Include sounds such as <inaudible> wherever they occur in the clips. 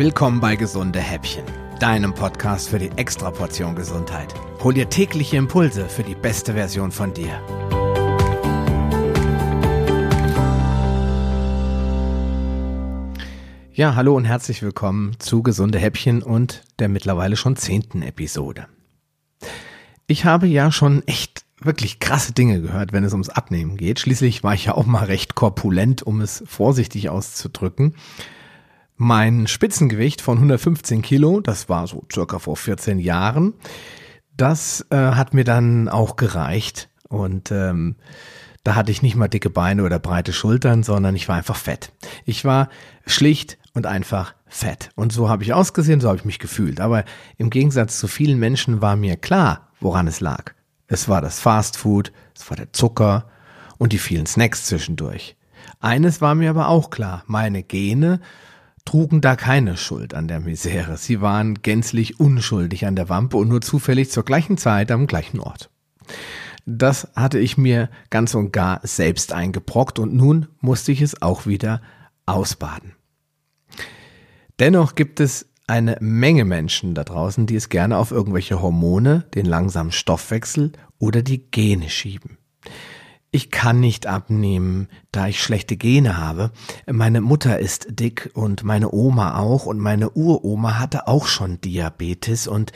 Willkommen bei Gesunde Häppchen, deinem Podcast für die Extraportion Gesundheit. Hol dir tägliche Impulse für die beste Version von dir. Ja, hallo und herzlich willkommen zu Gesunde Häppchen und der mittlerweile schon zehnten Episode. Ich habe ja schon echt wirklich krasse Dinge gehört, wenn es ums Abnehmen geht. Schließlich war ich ja auch mal recht korpulent, um es vorsichtig auszudrücken. Mein Spitzengewicht von 115 Kilo, das war so circa vor 14 Jahren, das äh, hat mir dann auch gereicht. Und ähm, da hatte ich nicht mal dicke Beine oder breite Schultern, sondern ich war einfach fett. Ich war schlicht und einfach fett. Und so habe ich ausgesehen, so habe ich mich gefühlt. Aber im Gegensatz zu vielen Menschen war mir klar, woran es lag. Es war das Fastfood, es war der Zucker und die vielen Snacks zwischendurch. Eines war mir aber auch klar, meine Gene trugen da keine Schuld an der Misere. Sie waren gänzlich unschuldig an der Wampe und nur zufällig zur gleichen Zeit am gleichen Ort. Das hatte ich mir ganz und gar selbst eingebrockt und nun musste ich es auch wieder ausbaden. Dennoch gibt es eine Menge Menschen da draußen, die es gerne auf irgendwelche Hormone, den langsamen Stoffwechsel oder die Gene schieben. Ich kann nicht abnehmen, da ich schlechte Gene habe. Meine Mutter ist dick und meine Oma auch und meine Uroma hatte auch schon Diabetes und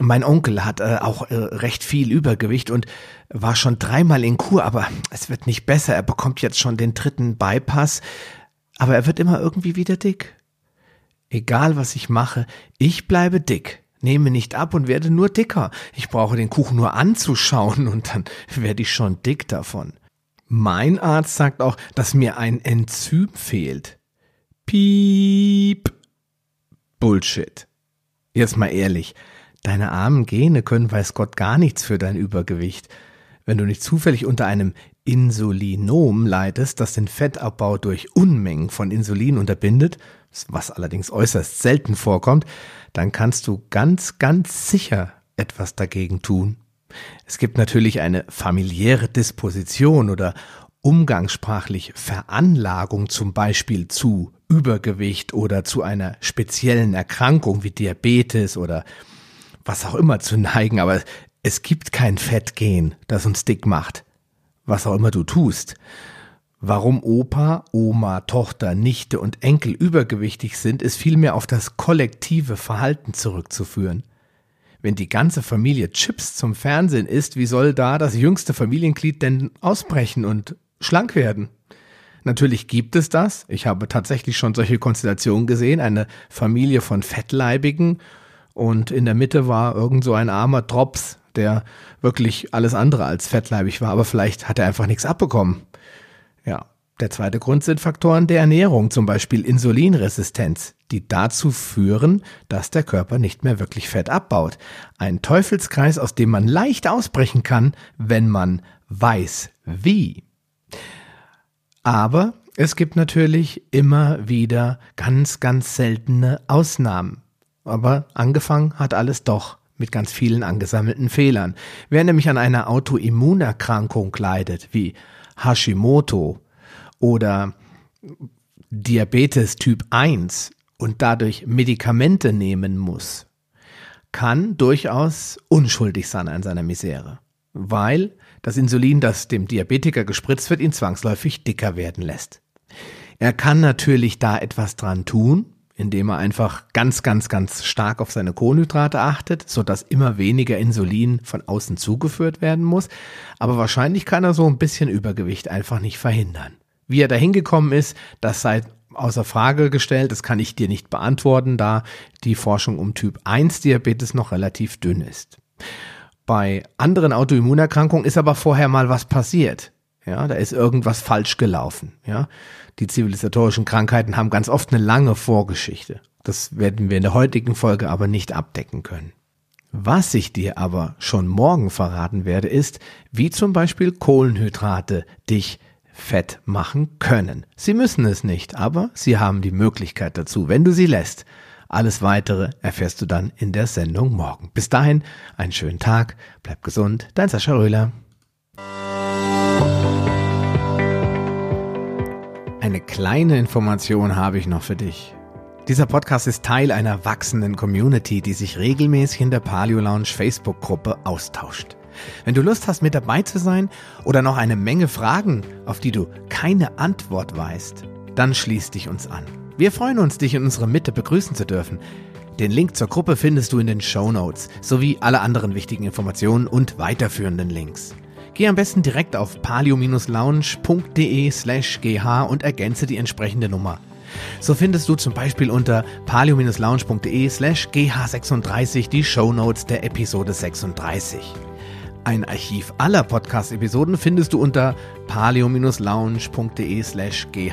mein Onkel hat äh, auch äh, recht viel Übergewicht und war schon dreimal in Kur, aber es wird nicht besser. Er bekommt jetzt schon den dritten Bypass, aber er wird immer irgendwie wieder dick. Egal was ich mache, ich bleibe dick, nehme nicht ab und werde nur dicker. Ich brauche den Kuchen nur anzuschauen und dann <laughs> werde ich schon dick davon. Mein Arzt sagt auch, dass mir ein Enzym fehlt. Piep. Bullshit. Jetzt mal ehrlich, deine armen Gene können weiß Gott gar nichts für dein Übergewicht. Wenn du nicht zufällig unter einem Insulinom leidest, das den Fettabbau durch Unmengen von Insulin unterbindet, was allerdings äußerst selten vorkommt, dann kannst du ganz, ganz sicher etwas dagegen tun. Es gibt natürlich eine familiäre Disposition oder umgangssprachlich Veranlagung zum Beispiel zu Übergewicht oder zu einer speziellen Erkrankung wie Diabetes oder was auch immer zu neigen, aber es gibt kein Fettgen, das uns dick macht. Was auch immer du tust. Warum Opa, Oma, Tochter, Nichte und Enkel übergewichtig sind, ist vielmehr auf das kollektive Verhalten zurückzuführen. Wenn die ganze Familie Chips zum Fernsehen isst, wie soll da das jüngste Familienglied denn ausbrechen und schlank werden? Natürlich gibt es das. Ich habe tatsächlich schon solche Konstellationen gesehen. Eine Familie von Fettleibigen und in der Mitte war irgend so ein armer Drops, der wirklich alles andere als fettleibig war, aber vielleicht hat er einfach nichts abbekommen. Ja, der zweite Grund sind Faktoren der Ernährung, zum Beispiel Insulinresistenz, die dazu führen, dass der Körper nicht mehr wirklich Fett abbaut. Ein Teufelskreis, aus dem man leicht ausbrechen kann, wenn man weiß wie. Aber es gibt natürlich immer wieder ganz, ganz seltene Ausnahmen. Aber angefangen hat alles doch mit ganz vielen angesammelten Fehlern. Wer nämlich an einer Autoimmunerkrankung leidet, wie Hashimoto oder Diabetes Typ 1 und dadurch Medikamente nehmen muss, kann durchaus unschuldig sein an seiner Misere, weil das Insulin, das dem Diabetiker gespritzt wird, ihn zwangsläufig dicker werden lässt. Er kann natürlich da etwas dran tun, indem er einfach ganz, ganz, ganz stark auf seine Kohlenhydrate achtet, sodass immer weniger Insulin von außen zugeführt werden muss. Aber wahrscheinlich kann er so ein bisschen Übergewicht einfach nicht verhindern. Wie er da hingekommen ist, das sei außer Frage gestellt. Das kann ich dir nicht beantworten, da die Forschung um Typ 1 Diabetes noch relativ dünn ist. Bei anderen Autoimmunerkrankungen ist aber vorher mal was passiert. Ja, da ist irgendwas falsch gelaufen. Ja, die zivilisatorischen Krankheiten haben ganz oft eine lange Vorgeschichte. Das werden wir in der heutigen Folge aber nicht abdecken können. Was ich dir aber schon morgen verraten werde, ist, wie zum Beispiel Kohlenhydrate dich fett machen können. Sie müssen es nicht, aber sie haben die Möglichkeit dazu, wenn du sie lässt. Alles weitere erfährst du dann in der Sendung morgen. Bis dahin, einen schönen Tag, bleib gesund, dein Sascha Röhler. Eine kleine Information habe ich noch für dich. Dieser Podcast ist Teil einer wachsenden Community, die sich regelmäßig in der Paleo Lounge Facebook-Gruppe austauscht. Wenn du Lust hast, mit dabei zu sein oder noch eine Menge Fragen, auf die du keine Antwort weißt, dann schließ dich uns an. Wir freuen uns, dich in unserer Mitte begrüßen zu dürfen. Den Link zur Gruppe findest du in den Show Notes sowie alle anderen wichtigen Informationen und weiterführenden Links. Geh am besten direkt auf palio-lounge.de slash gh und ergänze die entsprechende Nummer. So findest du zum Beispiel unter palio-lounge.de slash gh36 die Show Notes der Episode 36. Ein Archiv aller Podcast-Episoden findest du unter paleo-lounge.de slash gh.